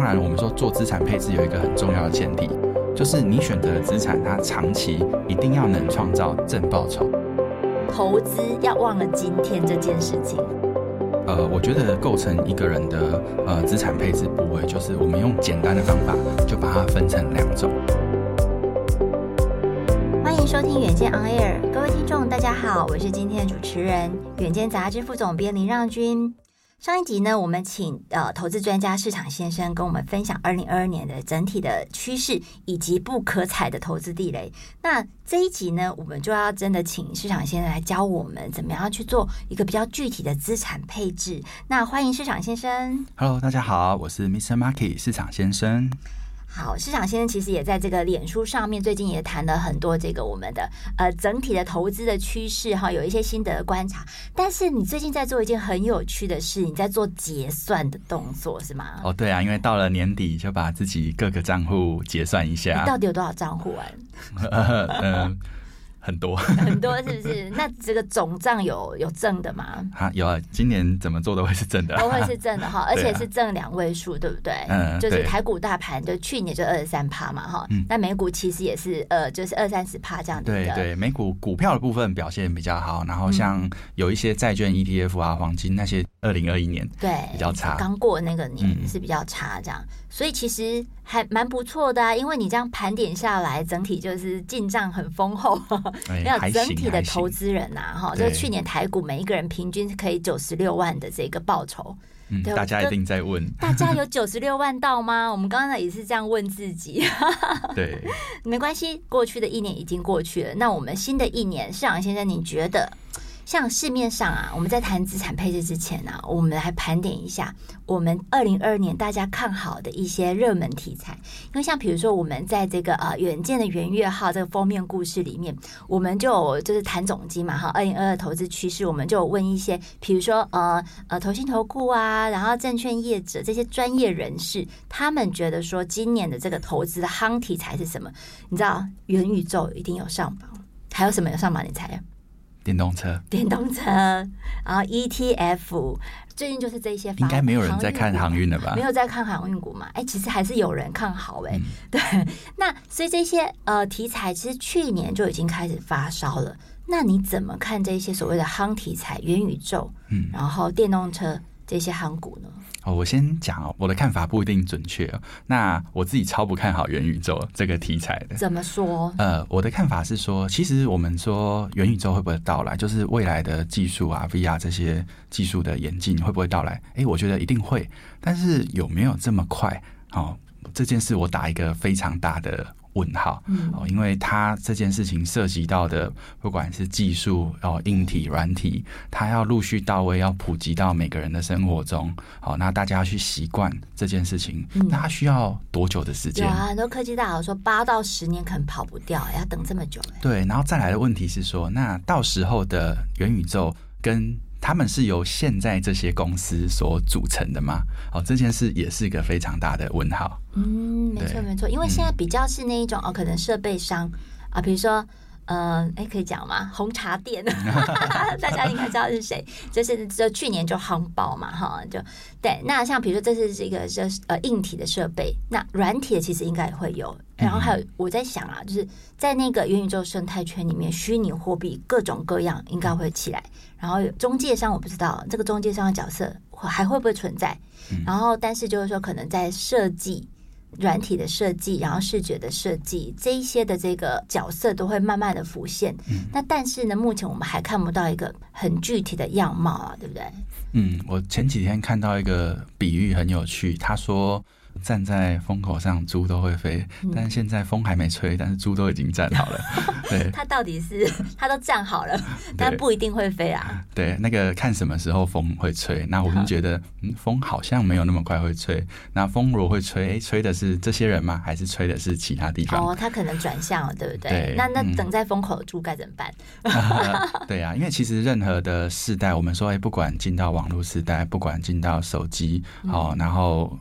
当然，我们说做资产配置有一个很重要的前提，就是你选择的资产，它长期一定要能创造正报酬。投资要忘了今天这件事情。呃，我觉得构成一个人的呃资产配置部位，就是我们用简单的方法就把它分成两种。欢迎收听远见 On Air，各位听众大家好，我是今天的主持人远见杂志副总编林让均。上一集呢，我们请呃投资专家市场先生跟我们分享二零二二年的整体的趋势以及不可踩的投资地雷。那这一集呢，我们就要真的请市场先生来教我们怎么样去做一个比较具体的资产配置。那欢迎市场先生。Hello，大家好，我是 Mr. Market 市场先生。好，市场先生其实也在这个脸书上面，最近也谈了很多这个我们的呃整体的投资的趋势哈，有一些心得的观察。但是你最近在做一件很有趣的事，你在做结算的动作是吗？哦，对啊，因为到了年底就把自己各个账户结算一下。你到底有多少账户啊？嗯。很多很多是不是？那这个总账有有正的吗？啊，有啊，今年怎么做都会是正的，都会是正的哈，而且是正两位数，对不对？嗯，就是台股大盘，就去年就二十三趴嘛哈，那美股其实也是呃，就是二三十趴这样子。对对，美股股票的部分表现比较好，然后像有一些债券 ETF 啊、黄金那些，二零二一年对比较差，刚过那个年是比较差这样，所以其实还蛮不错的啊，因为你这样盘点下来，整体就是进账很丰厚。没有整体的投资人呐，哈，就去年台股每一个人平均可以九十六万的这个报酬。嗯，大家一定在问，大家有 九十六万到吗？我们刚才也是这样问自己。对，没关系，过去的一年已经过去了，那我们新的一年，市场先生，你觉得？像市面上啊，我们在谈资产配置之前呢、我们来盘点一下我们二零二二年大家看好的一些热门题材。因为像比如说，我们在这个呃远见的元月号这个封面故事里面，我们就就是谈总经嘛哈，二零二二投资趋势，我们就问一些，比如说呃呃投信投顾啊，然后证券业者这些专业人士，他们觉得说今年的这个投资的夯题材是什么？你知道元宇宙一定有上榜，还有什么有上榜？你猜？电动车，电动车，然后 ETF，最近就是这些。应该没有人在看航运了吧？没有在看航运股嘛？哎，其实还是有人看好哎、欸。嗯、对，那所以这些呃题材其实去年就已经开始发烧了。那你怎么看这些所谓的夯题材，元宇宙，嗯，然后电动车这些夯股呢？哦，我先讲哦，我的看法不一定准确哦。那我自己超不看好元宇宙这个题材的。怎么说？呃，我的看法是说，其实我们说元宇宙会不会到来，就是未来的技术啊，VR 这些技术的演进会不会到来？哎，我觉得一定会，但是有没有这么快？哦，这件事我打一个非常大的。问号，哦，因为它这件事情涉及到的，不管是技术哦，硬体、软体，它要陆续到位，要普及到每个人的生活中，好，那大家要去习惯这件事情，那它需要多久的时间？有啊，很多科技大佬说八到十年可能跑不掉，要等这么久。对，然后再来的问题是说，那到时候的元宇宙跟他们是由现在这些公司所组成的吗？哦，这件事也是一个非常大的问号。嗯，没错没错，因为现在比较是那一种、嗯、哦，可能设备商啊，比如说呃，哎，可以讲吗？红茶店，大家应该知道是谁，就是就去年就夯爆嘛，哈，就对。那像比如说这是这个这呃硬体的设备，那软体的其实应该也会有。然后还有我在想啊，就是在那个元宇宙生态圈里面，虚拟货币各种各样应该会起来。然后中介商我不知道这个中介商的角色还会不会存在。然后但是就是说，可能在设计软体的设计，然后视觉的设计这一些的这个角色都会慢慢的浮现。那但是呢，目前我们还看不到一个很具体的样貌啊，对不对？嗯，我前几天看到一个比喻很有趣，他说。站在风口上，猪都会飞。但是现在风还没吹，但是猪都已经站好了。对，它到底是它都站好了，但不一定会飞啊。对，那个看什么时候风会吹。那我们觉得，嗯，风好像没有那么快会吹。那风如果会吹，哎，吹的是这些人吗？还是吹的是其他地方？哦，它可能转向了，对不对？对。那那等在风口的猪该怎么办？嗯、对啊，因为其实任何的世代，我们说，哎，不管进到网络时代，不管进到手机，哦，然后。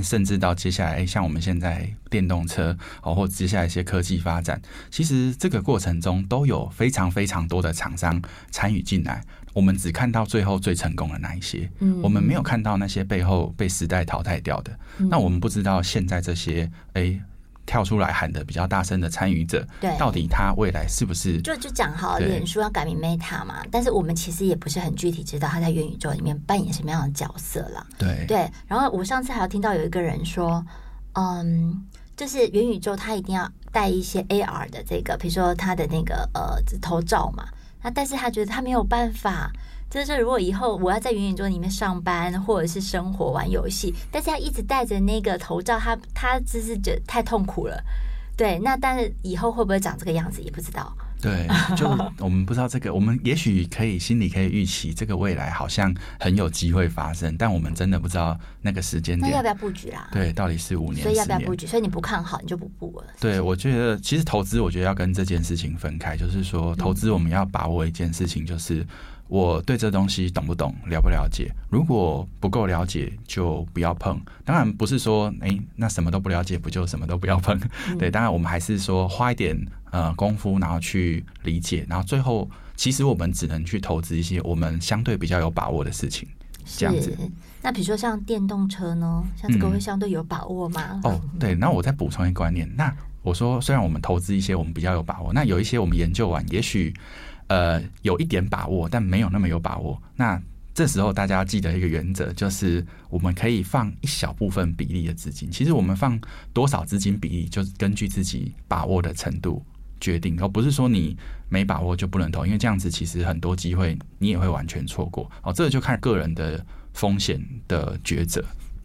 甚至到接下来，像我们现在电动车哦，或接下来一些科技发展，其实这个过程中都有非常非常多的厂商参与进来。我们只看到最后最成功的那一些，嗯，我们没有看到那些背后被时代淘汰掉的。那我们不知道现在这些，哎。跳出来喊的比较大声的参与者，对，到底他未来是不是就就讲好脸书要改名 Meta 嘛？但是我们其实也不是很具体知道他在元宇宙里面扮演什么样的角色了。对对，然后我上次还有听到有一个人说，嗯，就是元宇宙他一定要带一些 AR 的这个，比如说他的那个呃头罩嘛，那但是他觉得他没有办法。就是如果以后我要在元宇宙里面上班或者是生活玩游戏，但是他一直戴着那个头罩，他他只是觉得太痛苦了。对，那但是以后会不会长这个样子也不知道。对，就我们不知道这个，我们也许可以心里可以预期这个未来好像很有机会发生，但我们真的不知道那个时间点。那要不要布局啦？对，到底是五年，所以要不要布局？所以你不看好，你就不布了。对，我觉得其实投资，我觉得要跟这件事情分开，就是说投资我们要把握一件事情，就是。我对这东西懂不懂，了不了解？如果不够了解，就不要碰。当然不是说，哎，那什么都不了解，不就什么都不要碰？嗯、对，当然我们还是说花一点呃功夫，然后去理解，然后最后其实我们只能去投资一些我们相对比较有把握的事情。这样子。那比如说像电动车呢，像这个会相对有把握吗？嗯、哦，对。那我再补充一个观念。那我说，虽然我们投资一些我们比较有把握，那有一些我们研究完，也许。呃，有一点把握，但没有那么有把握。那这时候大家要记得一个原则，就是我们可以放一小部分比例的资金。其实我们放多少资金比例，就是根据自己把握的程度决定，而不是说你没把握就不能投，因为这样子其实很多机会你也会完全错过。哦，这个就看个人的风险的抉择。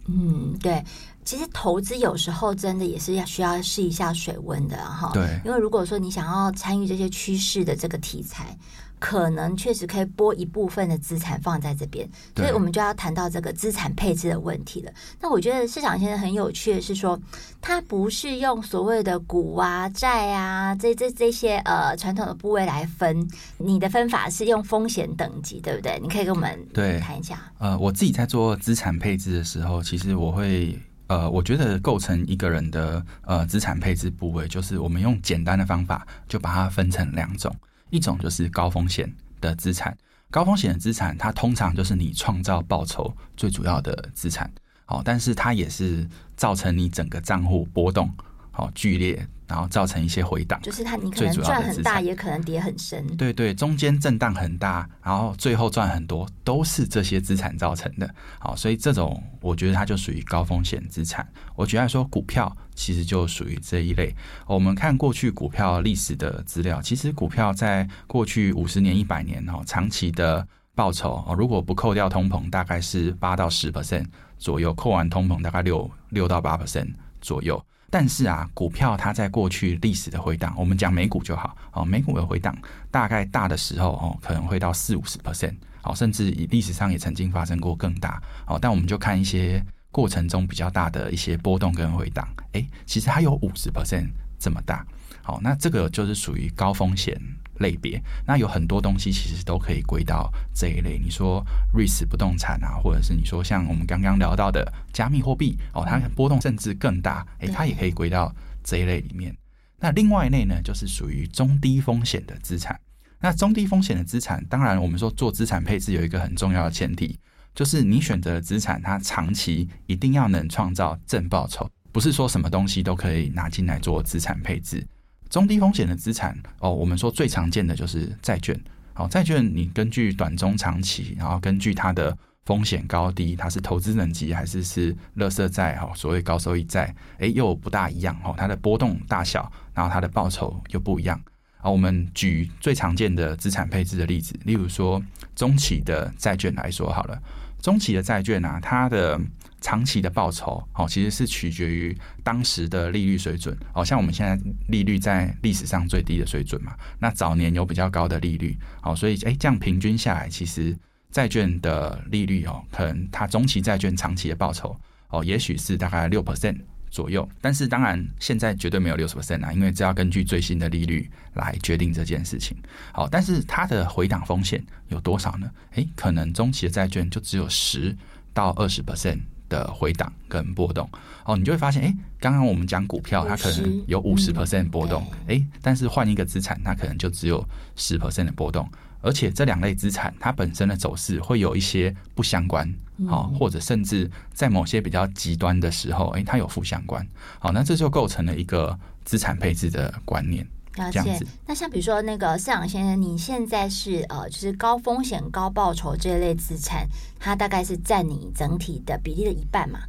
嗯，对。其实投资有时候真的也是要需要试一下水温的哈。对，因为如果说你想要参与这些趋势的这个题材，可能确实可以拨一部分的资产放在这边。所以我们就要谈到这个资产配置的问题了。那我觉得市场现在很有趣的是说，它不是用所谓的股啊、债啊这这这些呃传统的部位来分，你的分法是用风险等级，对不对？你可以跟我们对谈一下。呃，我自己在做资产配置的时候，其实我会。呃，我觉得构成一个人的呃资产配置部位，就是我们用简单的方法就把它分成两种，一种就是高风险的资产，高风险的资产它通常就是你创造报酬最主要的资产，好，但是它也是造成你整个账户波动好剧烈。然后造成一些回档，就是它你可能赚很大，也可能跌很深。对对，中间震荡很大，然后最后赚很多，都是这些资产造成的。好，所以这种我觉得它就属于高风险资产。我举例说，股票其实就属于这一类。我们看过去股票历史的资料，其实股票在过去五十年、一百年哦，长期的报酬哦，如果不扣掉通膨，大概是八到十 percent 左右，扣完通膨大概六六到八 percent 左右。但是啊，股票它在过去历史的回档，我们讲美股就好哦。美股的回档大概大的时候哦，可能会到四五十 percent 哦，甚至以历史上也曾经发生过更大哦。但我们就看一些过程中比较大的一些波动跟回档，哎，其实它有五十 percent 这么大。好，那这个就是属于高风险类别。那有很多东西其实都可以归到这一类。你说瑞士不动产啊，或者是你说像我们刚刚聊到的加密货币哦，它波动甚至更大，诶，它也可以归到这一类里面。那另外一类呢，就是属于中低风险的资产。那中低风险的资产，当然我们说做资产配置有一个很重要的前提，就是你选择的资产，它长期一定要能创造正报酬，不是说什么东西都可以拿进来做资产配置。中低风险的资产哦，我们说最常见的就是债券。好，债券你根据短中长期，然后根据它的风险高低，它是投资等级还是是垃圾债哈，所谓高收益债，诶，又不大一样哈，它的波动大小，然后它的报酬又不一样。好，我们举最常见的资产配置的例子，例如说中期的债券来说好了，中期的债券啊，它的长期的报酬哦，其实是取决于当时的利率水准哦。像我们现在利率在历史上最低的水准嘛，那早年有比较高的利率哦，所以诶，这样平均下来，其实债券的利率哦，可能它中期债券长期的报酬哦，也许是大概六 percent 左右。但是当然，现在绝对没有六十 percent 啊，因为这要根据最新的利率来决定这件事情。好，但是它的回档风险有多少呢？诶，可能中期的债券就只有十到二十 percent。的回档跟波动。哦，你就会发现，哎，刚刚我们讲股票，它可能有五十 percent 波动，哎，但是换一个资产，它可能就只有十 percent 的波动，而且这两类资产它本身的走势会有一些不相关，好，或者甚至在某些比较极端的时候，哎，它有负相关，好，那这就构成了一个资产配置的观念。了解。那像比如说那个饲养先生，你现在是呃，就是高风险高报酬这一类资产，它大概是占你整体的比例的一半嘛？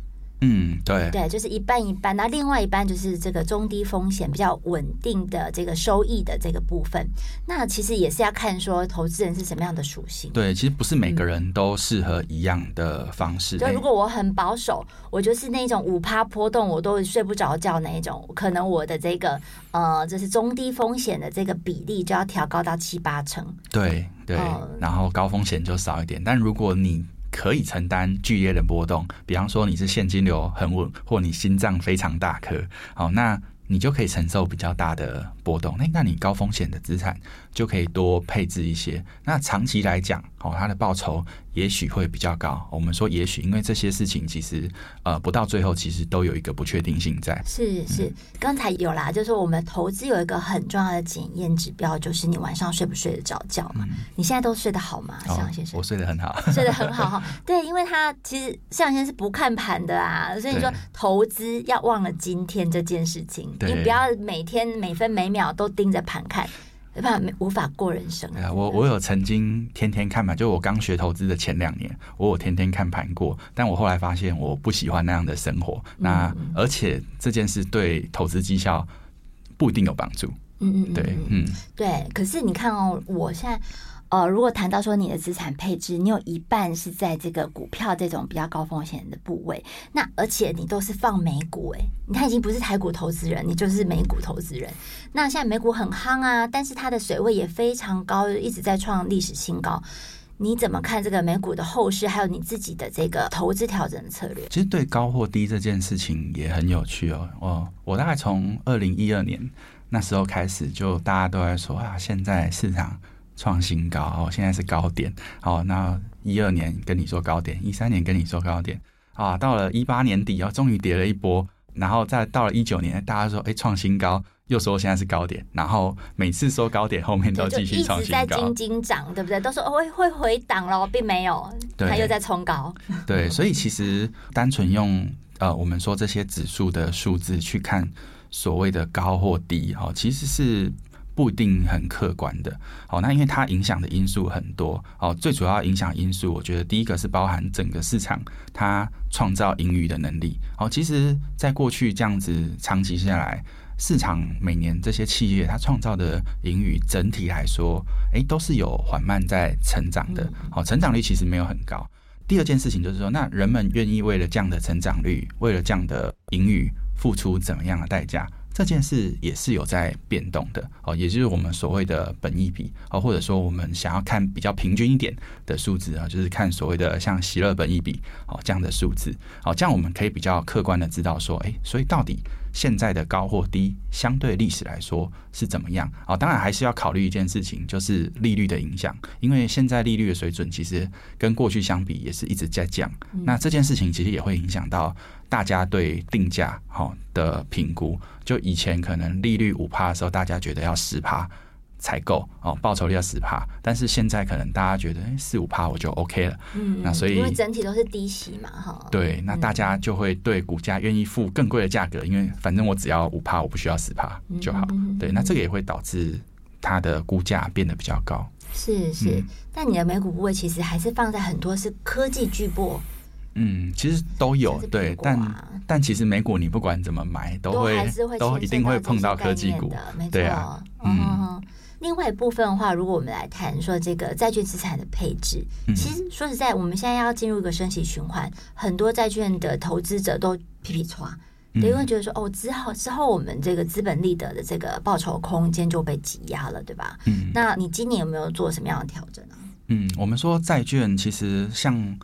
嗯，对，对，就是一半一半，那另外一半就是这个中低风险、比较稳定的这个收益的这个部分。那其实也是要看说投资人是什么样的属性。对，其实不是每个人都适合一样的方式。就、嗯、如果我很保守，我就是那种五趴波动我都睡不着觉那一种，可能我的这个呃，就是中低风险的这个比例就要调高到七八成。对对、呃，然后高风险就少一点。但如果你可以承担剧烈的波动，比方说你是现金流很稳，或你心脏非常大颗，好，那你就可以承受比较大的波动。那那你高风险的资产就可以多配置一些。那长期来讲，哦，它的报酬。也许会比较高。我们说也许，因为这些事情其实呃不到最后，其实都有一个不确定性在。是是，刚才有啦，就是我们投资有一个很重要的检验指标，就是你晚上睡不睡得着觉嘛？嗯、你现在都睡得好吗，向、哦、先生？我睡得很好，睡得很好哈。对，因为他其实向先生是不看盘的啊，所以你说投资要忘了今天这件事情，你不要每天每分每秒都盯着盘看。没办法，无法过人生。我我有曾经天天看盘，就我刚学投资的前两年，我有天天看盘过。但我后来发现，我不喜欢那样的生活。那而且这件事对投资绩效不一定有帮助。嗯嗯，对，嗯对。可是你看哦，我现在。呃，如果谈到说你的资产配置，你有一半是在这个股票这种比较高风险的部位，那而且你都是放美股，哎，你看已经不是台股投资人，你就是美股投资人。那现在美股很夯啊，但是它的水位也非常高，一直在创历史新高。你怎么看这个美股的后市，还有你自己的这个投资调整策略？其实对高或低这件事情也很有趣哦。我我大概从二零一二年那时候开始，就大家都在说啊，现在市场。创新高哦，现在是高点。好，那一二年跟你说高点，一三年跟你说高点啊，到了一八年底哦，终于跌了一波，然后再到了一九年，大家说哎创新高，又说现在是高点，然后每次说高点后面都继续创新高，在金金涨，对不对？都说会会回档了，并没有，它又在冲高。对，所以其实单纯用呃我们说这些指数的数字去看所谓的高或低哈，其实是。不一定很客观的，好，那因为它影响的因素很多，哦，最主要影响因素，我觉得第一个是包含整个市场它创造盈余的能力，哦，其实，在过去这样子长期下来，市场每年这些企业它创造的盈余整体来说，诶，都是有缓慢在成长的，好，成长率其实没有很高。第二件事情就是说，那人们愿意为了这样的成长率，为了这样的盈余，付出怎么样的代价？这件事也是有在变动的哦，也就是我们所谓的本益比哦，或者说我们想要看比较平均一点的数字啊，就是看所谓的像席勒本益比哦这样的数字哦，这样我们可以比较客观的知道说，哎，所以到底现在的高或低，相对历史来说是怎么样啊？当然还是要考虑一件事情，就是利率的影响，因为现在利率的水准其实跟过去相比也是一直在降，那这件事情其实也会影响到。大家对定价好的评估，就以前可能利率五趴的时候，大家觉得要十趴才够哦，报酬率要十趴。但是现在可能大家觉得四五趴我就 OK 了。嗯，那所以因为整体都是低息嘛，哈。对，那大家就会对股价愿意付更贵的价格，因为反正我只要五趴，我不需要十趴就好。对，那这个也会导致它的估价变得比较高。是是，但你的美股部位其实还是放在很多是科技巨擘。嗯，其实都有对，但但其实美股你不管怎么买，都会都，一定会碰到科技股，没啊，嗯，另外一部分的话，如果我们来谈说这个债券资产的配置，嗯、其实说实在，我们现在要进入一个升息循环，很多债券的投资者都皮皮剉，因为觉得说哦，之后之后我们这个资本利得的这个报酬空间就被挤压了，对吧？嗯，那你今年有没有做什么样的调整呢？嗯，我们说债券其实像。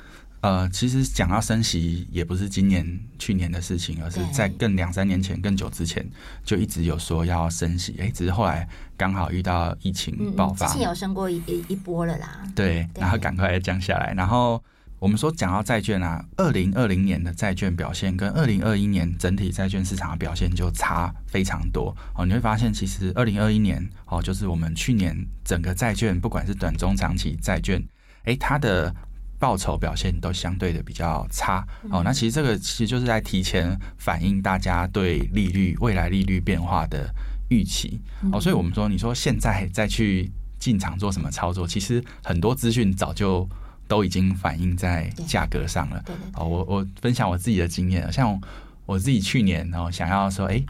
呃，其实讲到升息，也不是今年、去年的事情，而是在更两三年前、更久之前就一直有说要升息。哎，只是后来刚好遇到疫情爆发，之前有升过一一波了啦。对，然后赶快降下来。然后我们说讲到债券啊，二零二零年的债券表现跟二零二一年整体债券市场的表现就差非常多哦。你会发现，其实二零二一年哦，就是我们去年整个债券，不管是短中长期债券，哎，它的。报酬表现都相对的比较差哦，那其实这个其实就是在提前反映大家对利率未来利率变化的预期哦，所以我们说，你说现在再去进场做什么操作，其实很多资讯早就都已经反映在价格上了。哦，我我分享我自己的经验，像我自己去年哦想要说，哎。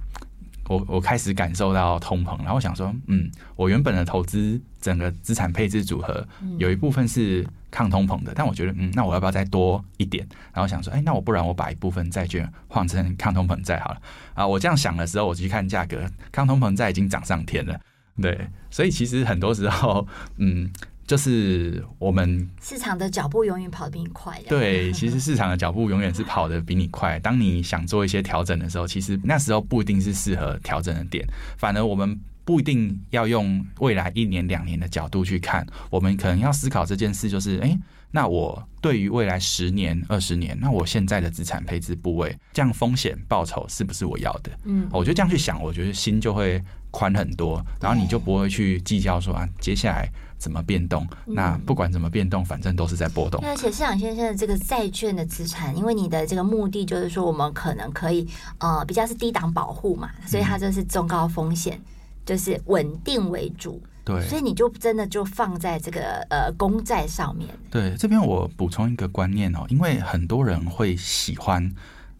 我我开始感受到通膨，然后我想说，嗯，我原本的投资整个资产配置组合有一部分是抗通膨的，但我觉得，嗯，那我要不要再多一点？然后想说，哎，那我不然我把一部分债券换成抗通膨债好了啊！我这样想的时候，我去看价格，抗通膨债已经涨上天了，对，所以其实很多时候，嗯。就是我们市场的脚步永远跑得比你快。对，其实市场的脚步永远是跑得比你快。当你想做一些调整的时候，其实那时候不一定是适合调整的点。反而我们不一定要用未来一年两年的角度去看，我们可能要思考这件事，就是哎，那我对于未来十年、二十年，那我现在的资产配置部位，这样风险报酬是不是我要的？嗯，我觉得这样去想，我觉得心就会宽很多，然后你就不会去计较说啊，接下来。怎么变动？那不管怎么变动，反正都是在波动。而且市场先生的这个债券的资产，因为你的这个目的就是说，我们可能可以呃比较是低档保护嘛，所以它就是中高风险，就是稳定为主。对，所以你就真的就放在这个呃公债上面。对，这边我补充一个观念哦，因为很多人会喜欢。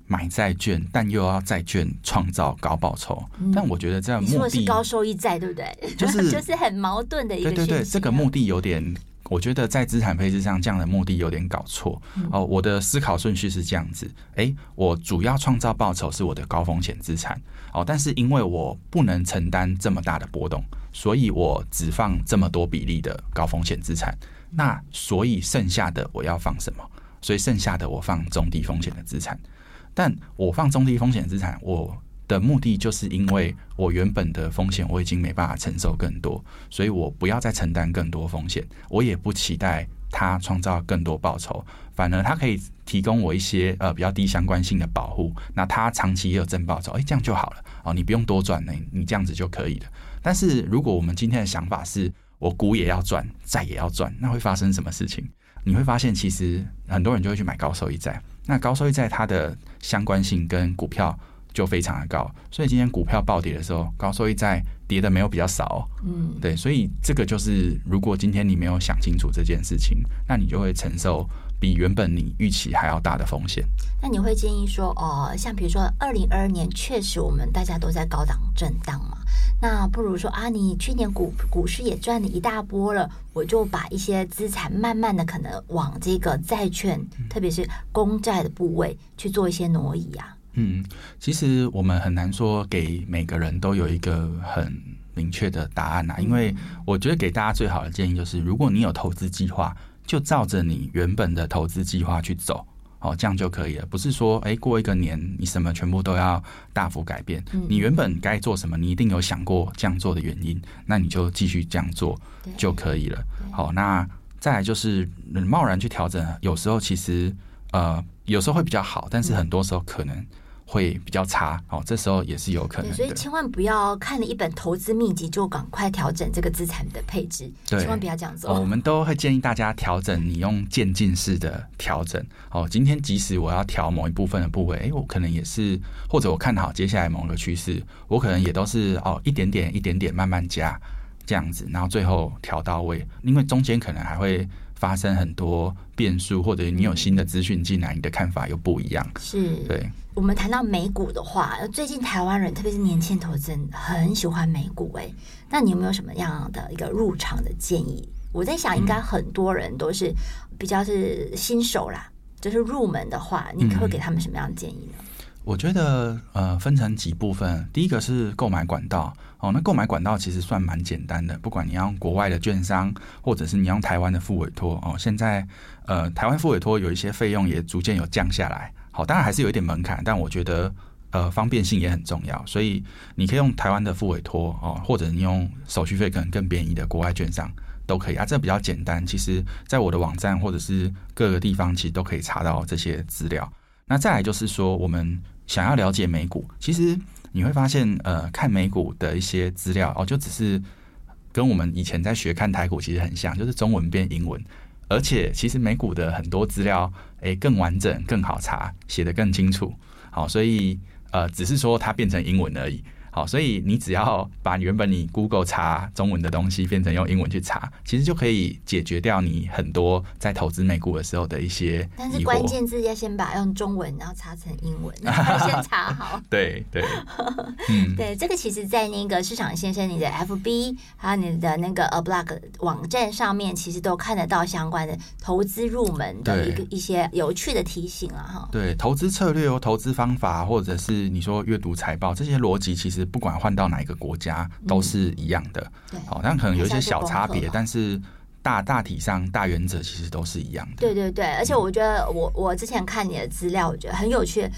买债券，但又要债券创造高报酬，嗯、但我觉得这样目的高收益债，对不对？就是 就是很矛盾的一个。对对对，这个目的有点，我觉得在资产配置上这样的目的有点搞错。嗯、哦，我的思考顺序是这样子：哎，我主要创造报酬是我的高风险资产，哦，但是因为我不能承担这么大的波动，所以我只放这么多比例的高风险资产。那所以剩下的我要放什么？所以剩下的我放中低风险的资产。但我放中低风险资产，我的目的就是因为我原本的风险我已经没办法承受更多，所以我不要再承担更多风险，我也不期待它创造更多报酬，反而它可以提供我一些呃比较低相关性的保护，那它长期也有正报酬，哎，这样就好了哦，你不用多赚，那你这样子就可以了。但是如果我们今天的想法是我股也要赚，债也要赚，那会发生什么事情？你会发现，其实很多人就会去买高收益债。那高收益债它的相关性跟股票就非常的高，所以今天股票暴跌的时候，高收益债跌的没有比较少。嗯，对，所以这个就是，如果今天你没有想清楚这件事情，那你就会承受比原本你预期还要大的风险。那你会建议说，哦，像比如说二零二二年，确实我们大家都在高档震荡嘛。那不如说啊，你去年股股市也赚了一大波了，我就把一些资产慢慢的可能往这个债券，嗯、特别是公债的部位去做一些挪移啊。嗯，其实我们很难说给每个人都有一个很明确的答案啊，因为我觉得给大家最好的建议就是，如果你有投资计划，就照着你原本的投资计划去走。哦，这样就可以了。不是说，哎，过一个年你什么全部都要大幅改变。你原本该做什么，你一定有想过这样做的原因，那你就继续这样做就可以了。好，那再来就是贸然去调整，有时候其实呃，有时候会比较好，但是很多时候可能。会比较差哦，这时候也是有可能的。所以千万不要看了一本投资秘籍就赶快调整这个资产的配置，千万不要这样做。哦，我们都会建议大家调整，你用渐进式的调整。哦，今天即使我要调某一部分的部位，哎，我可能也是，或者我看好接下来某个趋势，我可能也都是哦，一点点、一点点慢慢加这样子，然后最后调到位，因为中间可能还会发生很多变数，或者你有新的资讯进来，你的看法又不一样。是，对。我们谈到美股的话，最近台湾人，特别是年轻投资人，很喜欢美股。哎，那你有没有什么样的一个入场的建议？我在想，应该很多人都是比较是新手啦，就是入门的话，你会给他们什么样的建议呢？我觉得呃，分成几部分。第一个是购买管道哦，那购买管道其实算蛮简单的，不管你要用国外的券商，或者是你用台湾的复委托哦。现在呃，台湾复委托有一些费用也逐渐有降下来，好，当然还是有一点门槛，但我觉得呃方便性也很重要，所以你可以用台湾的复委托哦，或者你用手续费可能更便宜的国外券商都可以啊，这比较简单。其实，在我的网站或者是各个地方，其实都可以查到这些资料。那再来就是说，我们想要了解美股，其实你会发现，呃，看美股的一些资料哦，就只是跟我们以前在学看台股其实很像，就是中文变英文，而且其实美股的很多资料，诶，更完整、更好查，写得更清楚，好，所以呃，只是说它变成英文而已。好，所以你只要把原本你 Google 查中文的东西变成用英文去查，其实就可以解决掉你很多在投资美股的时候的一些。但是关键字要先把用中文，然后查成英文，先查好。对 对，嗯，对，这个其实，在那个市场先生你的 FB 还有你的那个 A Block 网站上面，其实都看得到相关的投资入门的一个一些有趣的提醒啊，哈。对，投资策略哦，投资方法，或者是你说阅读财报这些逻辑，其实。不管换到哪一个国家都是一样的，好、嗯，但可能有一些小差别，但是大大体上大原则其实都是一样的。对对对，而且我觉得我我之前看你的资料，我觉得很有趣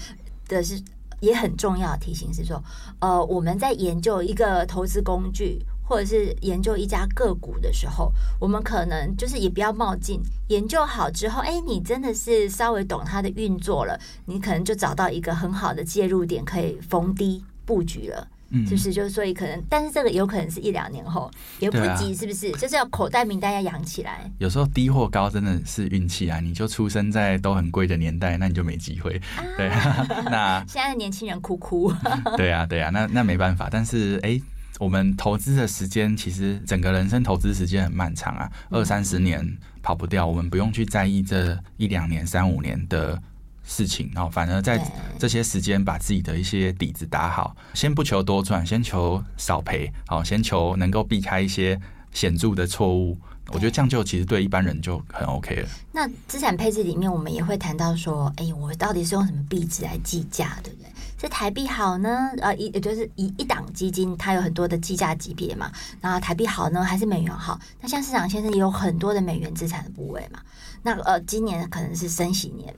的是，也很重要的提醒是说，呃，我们在研究一个投资工具或者是研究一家个股的时候，我们可能就是也不要冒进，研究好之后，哎，你真的是稍微懂它的运作了，你可能就找到一个很好的介入点，可以逢低布局了。嗯，就是就是，所以可能，但是这个有可能是一两年后，也不急，是不是？啊、就是要口袋名单要养起来。有时候低或高真的是运气啊！你就出生在都很贵的年代，那你就没机会。啊、对，那 现在的年轻人哭哭。对啊，对啊，那那没办法。但是哎、欸，我们投资的时间其实整个人生投资时间很漫长啊，二三十年跑不掉。我们不用去在意这一两年、三五年的。事情，然后反而在这些时间把自己的一些底子打好，先不求多赚，先求少赔，好，先求能够避开一些显著的错误。我觉得这样就其实对一般人就很 OK 了。那资产配置里面，我们也会谈到说，哎，我到底是用什么币值来计价，对不对？是台币好呢？呃，一也就是一一档基金，它有很多的计价级别嘛。然后台币好呢，还是美元好？那像市场先生也有很多的美元资产的部位嘛。那呃，今年可能是升息年。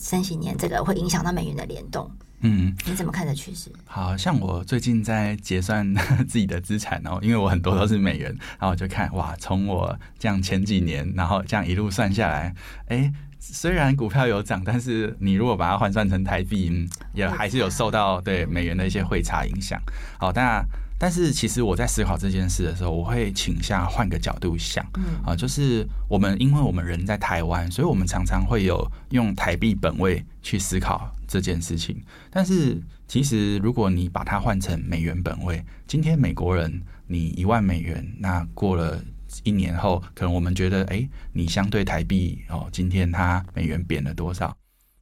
升息年，这个会影响到美元的联动。嗯，你怎么看这趋势？好像我最近在结算 自己的资产哦，因为我很多都是美元，然后我就看哇，从我这样前几年，然后这样一路算下来，哎，虽然股票有涨，但是你如果把它换算成台币，也还是有受到对美元的一些汇差影响。好，当然。但是其实我在思考这件事的时候，我会倾向换个角度想，嗯啊，就是我们因为我们人在台湾，所以我们常常会有用台币本位去思考这件事情。但是其实如果你把它换成美元本位，今天美国人你一万美元，那过了一年后，可能我们觉得，哎，你相对台币哦，今天它美元贬了多少？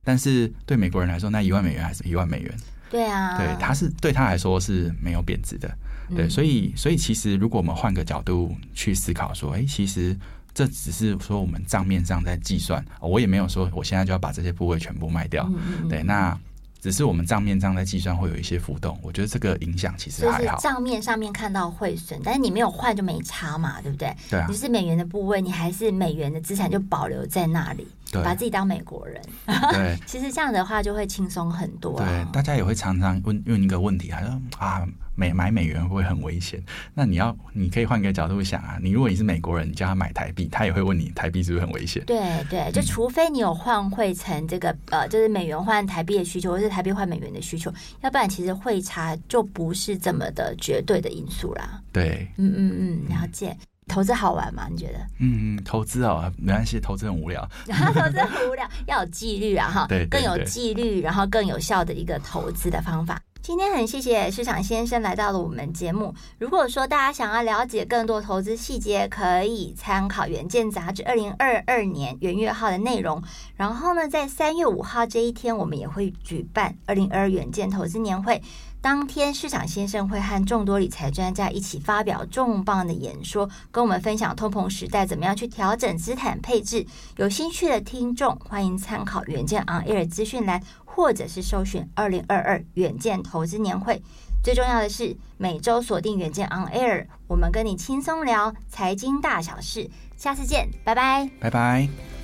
但是对美国人来说，那一万美元还是一万美元。对啊，对，他是对他来说是没有贬值的。对，所以所以其实，如果我们换个角度去思考，说，哎，其实这只是说我们账面上在计算，我也没有说我现在就要把这些部位全部卖掉。对，那只是我们账面上在计算会有一些浮动，我觉得这个影响其实还好。账面上面看到汇损，但是你没有换就没差嘛，对不对？对啊。你是美元的部位，你还是美元的资产就保留在那里。对，把自己当美国人，对，其实这样的话就会轻松很多。对，大家也会常常问问一个问题，还说啊，美买美元会不会很危险？那你要，你可以换个角度想啊，你如果你是美国人，你叫他买台币，他也会问你台币是不是很危险？对对，就除非你有换汇成这个、嗯、呃，就是美元换台币的需求，或是台币换美元的需求，要不然其实汇差就不是这么的绝对的因素啦。对，嗯嗯嗯，了解。投资好玩吗？你觉得？嗯，投资哦，没关系，投资很无聊。然 后投资很无聊，要有纪律啊，哈，对，对，对，更有纪律，然后更有效的一个投资的方法。今天很谢谢市场先生来到了我们节目。如果说大家想要了解更多投资细节，可以参考《远见》杂志二零二二年元月号的内容。然后呢，在三月五号这一天，我们也会举办二零二二远见投资年会。当天，市场先生会和众多理财专家一起发表重磅的演说，跟我们分享通膨时代怎么样去调整资产配置。有兴趣的听众，欢迎参考《远见 On Air》资讯栏。或者是搜寻二零二二远见投资年会，最重要的是每周锁定远见 On Air，我们跟你轻松聊财经大小事，下次见，拜拜，拜拜。